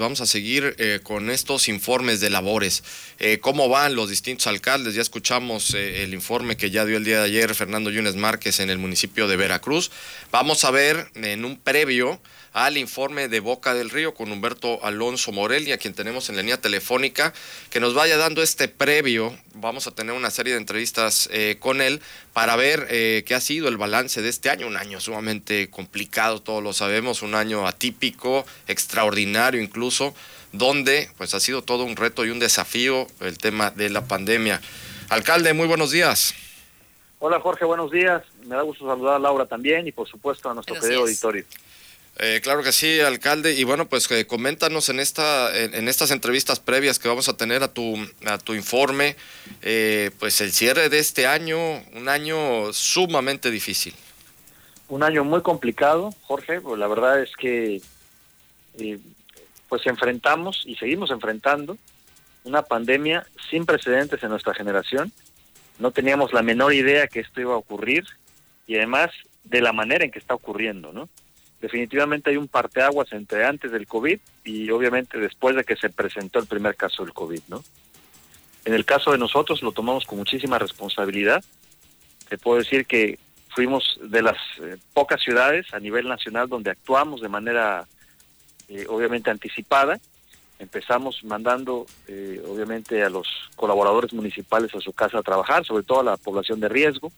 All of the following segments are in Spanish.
Vamos a seguir eh, con estos informes de labores. Eh, ¿Cómo van los distintos alcaldes? Ya escuchamos eh, el informe que ya dio el día de ayer Fernando Yunes Márquez en el municipio de Veracruz. Vamos a ver en un previo al informe de Boca del Río con Humberto Alonso Morelia, quien tenemos en la línea telefónica, que nos vaya dando este previo. Vamos a tener una serie de entrevistas eh, con él para ver eh, qué ha sido el balance de este año, un año sumamente complicado, todos lo sabemos, un año atípico, extraordinario incluso, donde pues ha sido todo un reto y un desafío el tema de la pandemia. Alcalde, muy buenos días. Hola Jorge, buenos días. Me da gusto saludar a Laura también y por supuesto a nuestro querido auditorio. Eh, claro que sí, alcalde. Y bueno, pues eh, coméntanos en esta, en, estas entrevistas previas que vamos a tener a tu, a tu informe, eh, pues el cierre de este año, un año sumamente difícil. Un año muy complicado, Jorge. Pues la verdad es que pues enfrentamos y seguimos enfrentando una pandemia sin precedentes en nuestra generación. No teníamos la menor idea que esto iba a ocurrir y además de la manera en que está ocurriendo, ¿no? Definitivamente hay un parteaguas entre antes del COVID y obviamente después de que se presentó el primer caso del COVID, ¿no? En el caso de nosotros lo tomamos con muchísima responsabilidad. Te puedo decir que fuimos de las eh, pocas ciudades a nivel nacional donde actuamos de manera eh, obviamente anticipada. Empezamos mandando eh, obviamente a los colaboradores municipales a su casa a trabajar, sobre todo a la población de riesgo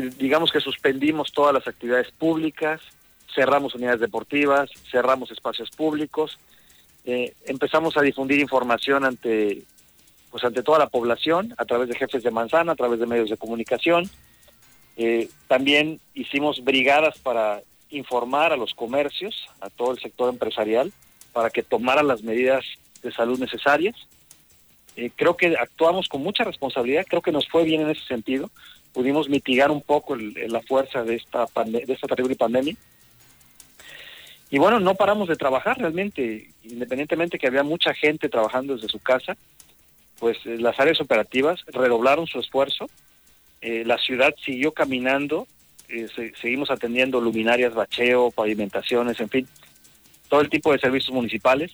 digamos que suspendimos todas las actividades públicas, cerramos unidades deportivas, cerramos espacios públicos, eh, empezamos a difundir información ante pues ante toda la población a través de jefes de manzana, a través de medios de comunicación. Eh, también hicimos brigadas para informar a los comercios, a todo el sector empresarial, para que tomaran las medidas de salud necesarias. Eh, creo que actuamos con mucha responsabilidad, creo que nos fue bien en ese sentido pudimos mitigar un poco la fuerza de esta, de esta terrible pandemia. Y bueno, no paramos de trabajar realmente, independientemente que había mucha gente trabajando desde su casa, pues eh, las áreas operativas redoblaron su esfuerzo, eh, la ciudad siguió caminando, eh, seguimos atendiendo luminarias, bacheo, pavimentaciones, en fin, todo el tipo de servicios municipales.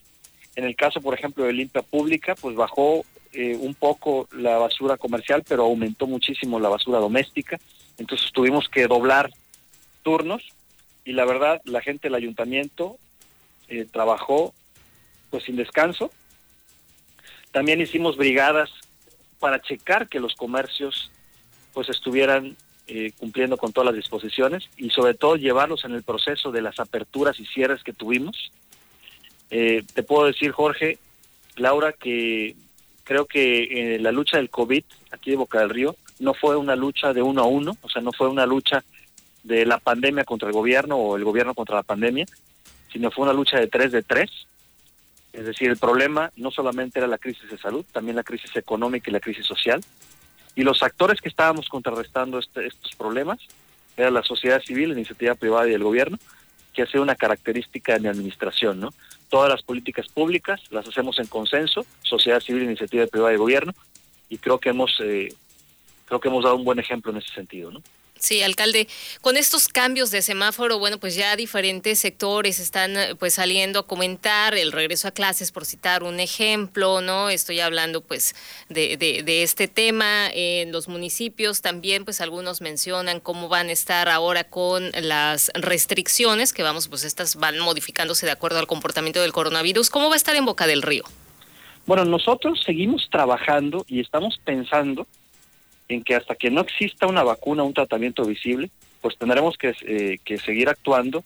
En el caso, por ejemplo, de limpia pública, pues bajó eh, un poco la basura comercial, pero aumentó muchísimo la basura doméstica. Entonces tuvimos que doblar turnos y la verdad la gente del ayuntamiento eh, trabajó pues sin descanso. También hicimos brigadas para checar que los comercios pues estuvieran eh, cumpliendo con todas las disposiciones y sobre todo llevarlos en el proceso de las aperturas y cierres que tuvimos. te puedo decir, Jorge, Laura, que creo que eh, la lucha del COVID aquí de Boca del Río no fue una lucha de uno a uno, o sea, no fue una lucha de la pandemia contra el gobierno o el gobierno contra la pandemia, sino fue una lucha de tres de tres. Es decir, el problema no solamente era la crisis de salud, también la crisis económica y la crisis social. Y los actores que estábamos contrarrestando este, estos problemas era la sociedad civil, la iniciativa privada y el gobierno, que hace una característica de mi administración, ¿no? Todas las políticas públicas las hacemos en consenso, sociedad civil, iniciativa privada y gobierno, y creo que hemos eh, creo que hemos dado un buen ejemplo en ese sentido, ¿no? Sí, alcalde, con estos cambios de semáforo, bueno, pues ya diferentes sectores están eh, pues saliendo a comentar el regreso a clases, por citar un ejemplo, ¿no? Estoy hablando pues de, de, este tema en los municipios también, pues algunos mencionan cómo van a estar ahora con las restricciones, que vamos, pues estas van modificándose de acuerdo al comportamiento del coronavirus. ¿Cómo va a estar en Boca del Río? Bueno, nosotros seguimos trabajando y estamos pensando en que hasta que no exista una vacuna, un tratamiento visible, pues tendremos que, eh, seguir actuando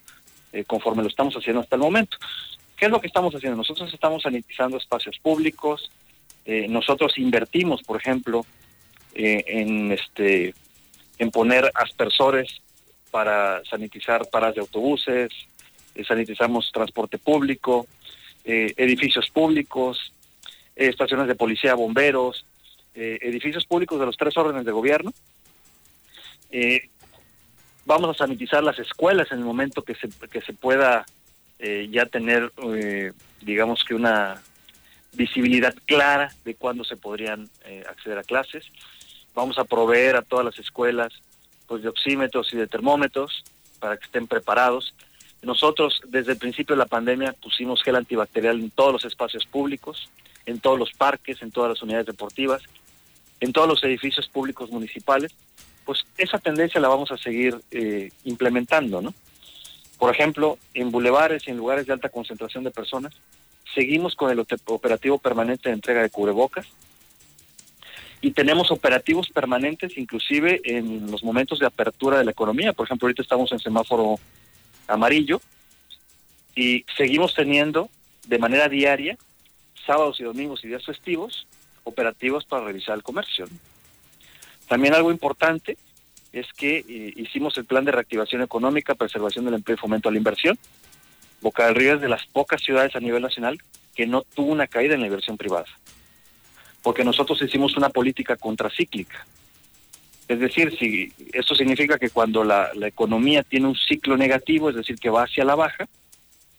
eh, conforme lo estamos haciendo hasta el momento. ¿Qué es lo que estamos haciendo? Nosotros estamos sanitizando espacios públicos, eh, nosotros invertimos, por ejemplo, en este en poner aspersores para sanitizar paradas de autobuses, sanitizamos transporte público, edificios públicos, estaciones de policía, bomberos, eh, edificios públicos de los tres órdenes de gobierno. Eh, vamos a sanitizar las escuelas en el momento que se, que se pueda eh, ya tener, digamos que una visibilidad clara de cuándo se podrían acceder a clases. Vamos a proveer a todas las escuelas pues de oxímetros y de termómetros para que estén preparados. Nosotros desde el principio de la pandemia pusimos gel antibacterial en todos los espacios públicos, en todos los parques, en todas las unidades deportivas, en todos los edificios públicos municipales. Pues esa tendencia la vamos a seguir eh, implementando, ¿no? Por ejemplo, en bulevares y en lugares de alta concentración de personas, seguimos con el operativo permanente de entrega de cubrebocas y tenemos operativos permanentes inclusive en los momentos de apertura de la economía. Por ejemplo, ahorita estamos en semáforo amarillo y seguimos teniendo de manera diaria, sábados y domingos y días festivos, operativos para revisar el comercio. También algo importante es que eh, hicimos el plan de reactivación económica, preservación del empleo y fomento a la inversión. Boca del Río es de las pocas ciudades a nivel nacional que no tuvo una caída en la inversión privada, porque nosotros hicimos una política contracíclica. Es decir, si esto significa que cuando la, la economía tiene un ciclo negativo, es decir, que va hacia la baja,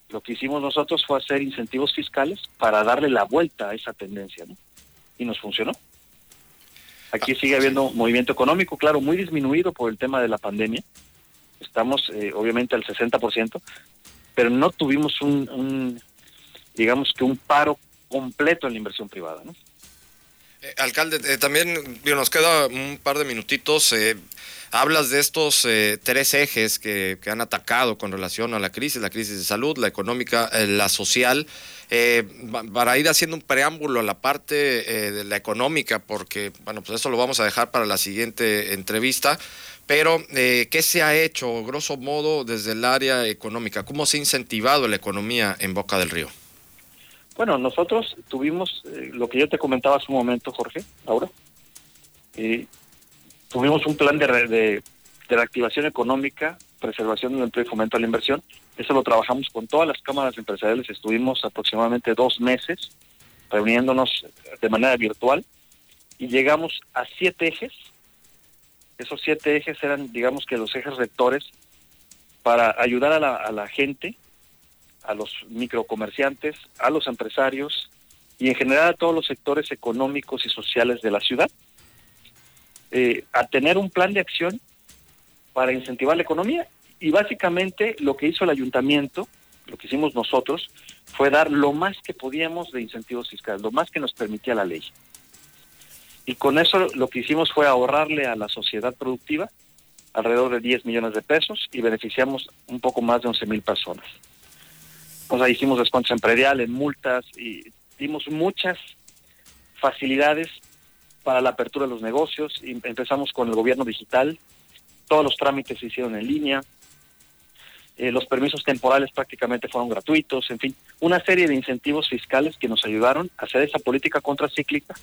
lo que hicimos nosotros fue hacer incentivos fiscales para darle la vuelta a esa tendencia, ¿no? Y nos funcionó. Aquí ah, sigue habiendo movimiento económico, claro, muy disminuido por el tema de la pandemia. Estamos eh, obviamente al 60%, pero no tuvimos un, digamos que un paro completo en la inversión privada. ¿no? Eh, alcalde, eh, también nos queda un par de minutitos. hablas de estos tres ejes que, que, han atacado con relación a la crisis, la crisis de salud, la económica, la social. Eh, para ir haciendo un preámbulo a la parte eh, de la económica, porque, bueno, pues eso lo vamos a dejar para la siguiente entrevista, pero eh, ¿qué se ha hecho, grosso modo, desde el área económica? ¿Cómo se ha incentivado la economía en Boca del Río? Bueno, nosotros tuvimos lo que yo te comentaba hace un momento, Jorge, ahora. tuvimos un plan de, de, de reactivación económica, preservación del empleo y fomento a la inversión, eso lo trabajamos con todas las cámaras empresariales. Estuvimos aproximadamente dos meses reuniéndonos de manera virtual y llegamos a siete ejes. Esos siete ejes eran, digamos que los ejes rectores para ayudar a la, a la gente, a los microcomerciantes, a los empresarios y en general a todos los sectores económicos y sociales de la ciudad, eh, a tener un plan de acción para incentivar la economía y básicamente lo que hizo el ayuntamiento, lo que hicimos nosotros, fue dar lo más que podíamos de incentivos fiscales, lo más que nos permitía la ley. Y con eso lo que hicimos fue ahorrarle a la sociedad productiva alrededor de 10 millones de pesos y beneficiamos un poco más de 11 mil personas. O sea, hicimos descuentos en predial, en multas y dimos muchas facilidades para la apertura de los negocios. Empezamos con el gobierno digital, todos los trámites se hicieron en línea, eh, los permisos temporales prácticamente fueron gratuitos, en fin, una serie de incentivos fiscales que nos ayudaron a hacer esa política contracíclica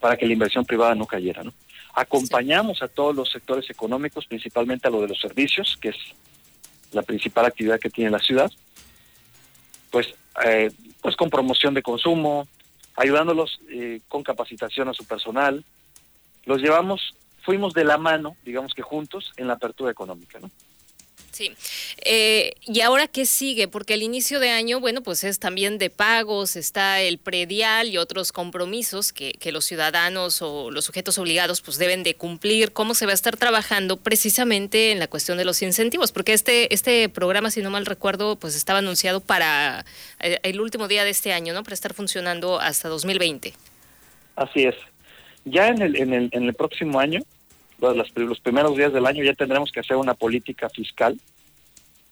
para que la inversión privada no cayera. ¿no? Acompañamos a todos los sectores económicos, principalmente a lo de los servicios, que es la principal actividad que tiene la ciudad, pues, eh, pues con promoción de consumo, ayudándolos eh, con capacitación a su personal. Los llevamos, fuimos de la mano, digamos que juntos, en la apertura económica. ¿no? Sí. Eh, ¿Y ahora qué sigue? Porque el inicio de año, bueno, pues es también de pagos, está el predial y otros compromisos que, que, los ciudadanos o los sujetos obligados pues deben de cumplir. ¿Cómo se va a estar trabajando precisamente en la cuestión de los incentivos? Porque este, este programa, si no mal recuerdo, pues estaba anunciado para eh, el último día de este año, ¿no? Para estar funcionando hasta 2020. Así es. Ya en el, en el, en el próximo año los, primeros días del año ya tendremos que hacer una política fiscal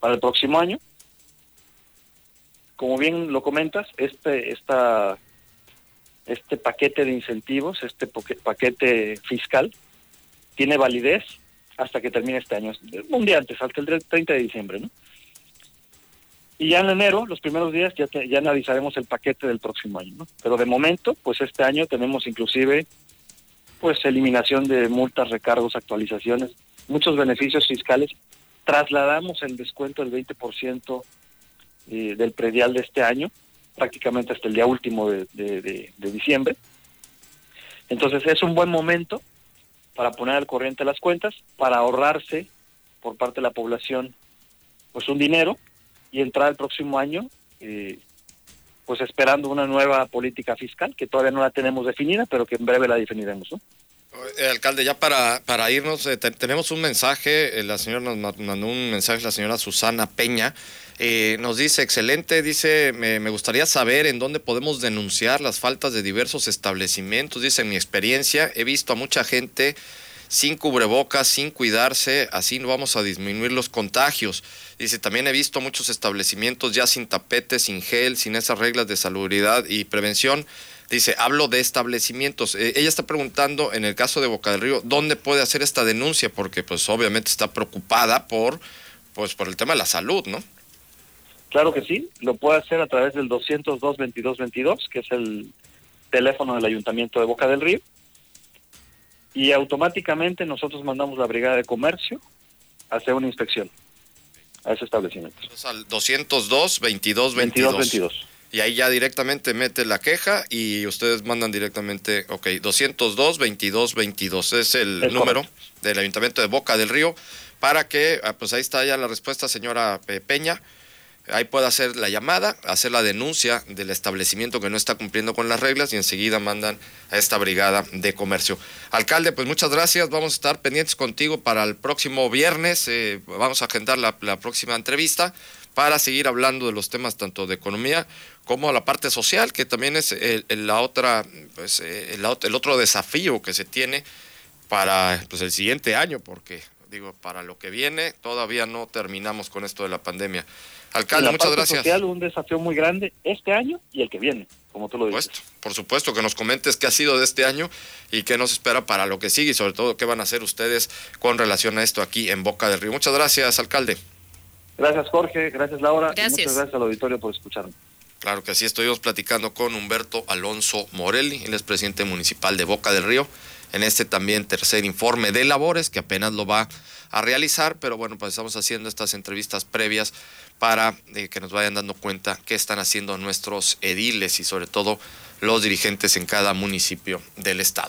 para el próximo año. Como bien lo comentas, este, esta, este paquete de incentivos, este paquete fiscal, tiene validez hasta que termine este año, un día antes, hasta el 30 de diciembre, ¿no? Y ya en enero, los primeros días, ya, ya analizaremos el paquete del próximo año, ¿no? Pero de momento, pues este año tenemos inclusive pues eliminación de multas, recargos, actualizaciones, muchos beneficios fiscales. Trasladamos el descuento del 20% eh, del predial de este año, prácticamente hasta el día último de, de, diciembre. Entonces es un buen momento para poner al corriente las cuentas, para ahorrarse por parte de la población pues un dinero y entrar el próximo año eh, pues esperando una nueva política fiscal que todavía no la tenemos definida, pero que en breve la definiremos. ¿no? Eh, alcalde, ya para, para irnos, eh, tenemos un mensaje, eh, la señora nos mandó un mensaje, la señora Susana Peña, nos dice, excelente, dice, me, gustaría saber en dónde podemos denunciar las faltas de diversos establecimientos. Dice, en mi experiencia he visto a mucha gente sin cubrebocas, sin cuidarse, así no vamos a disminuir los contagios. Dice, también he visto muchos establecimientos ya sin tapetes, sin gel, sin esas reglas de salubridad y prevención. Dice, hablo de establecimientos. Eh, ella está preguntando, en el caso de Boca del Río, ¿dónde puede hacer esta denuncia? Porque pues obviamente está preocupada por, pues, por el tema de la salud, ¿no? Claro que sí, lo puede hacer a través del 202-2222, que es el teléfono del Ayuntamiento de Boca del Río y automáticamente nosotros mandamos la Brigada de Comercio a hacer una inspección a ese establecimiento. Entonces, al 202 22 22. Y ahí ya directamente mete la queja y ustedes mandan directamente, ok, 202 22 22 es el número del Ayuntamiento de Boca del Río para que, ah, pues ahí está ya la respuesta, señora Peña. Ahí puede hacer la llamada, hacer la denuncia del establecimiento que no está cumpliendo con las reglas y enseguida mandan a esta brigada de comercio. Alcalde, pues muchas gracias. Vamos a estar pendientes contigo para el próximo viernes. Eh, vamos a agendar la, próxima entrevista para seguir hablando de los temas tanto de economía como la parte social, que también es la otra, pues, eh, el, el otro desafío que se tiene para pues, el siguiente año, porque digo, para lo que viene todavía no terminamos con esto de la pandemia. Alcalde, muchas gracias. Social, un desafío muy grande este año y el que viene, como tú lo dices. Por supuesto, que nos comentes qué ha sido de este año y qué nos espera para lo que sigue y sobre todo qué van a hacer ustedes con relación a esto aquí en Boca del Río. Muchas gracias, alcalde. Gracias, Jorge. Gracias, Laura. Gracias. muchas gracias al auditorio por escucharme. Claro que sí, estuvimos platicando con Humberto Alonso Morelli, él es presidente municipal de Boca del Río, en este también tercer informe de labores que apenas lo va a realizar, pero bueno, pues estamos haciendo estas entrevistas previas para eh, que nos vayan dando cuenta qué están haciendo nuestros ediles y sobre todo los dirigentes en cada municipio del estado.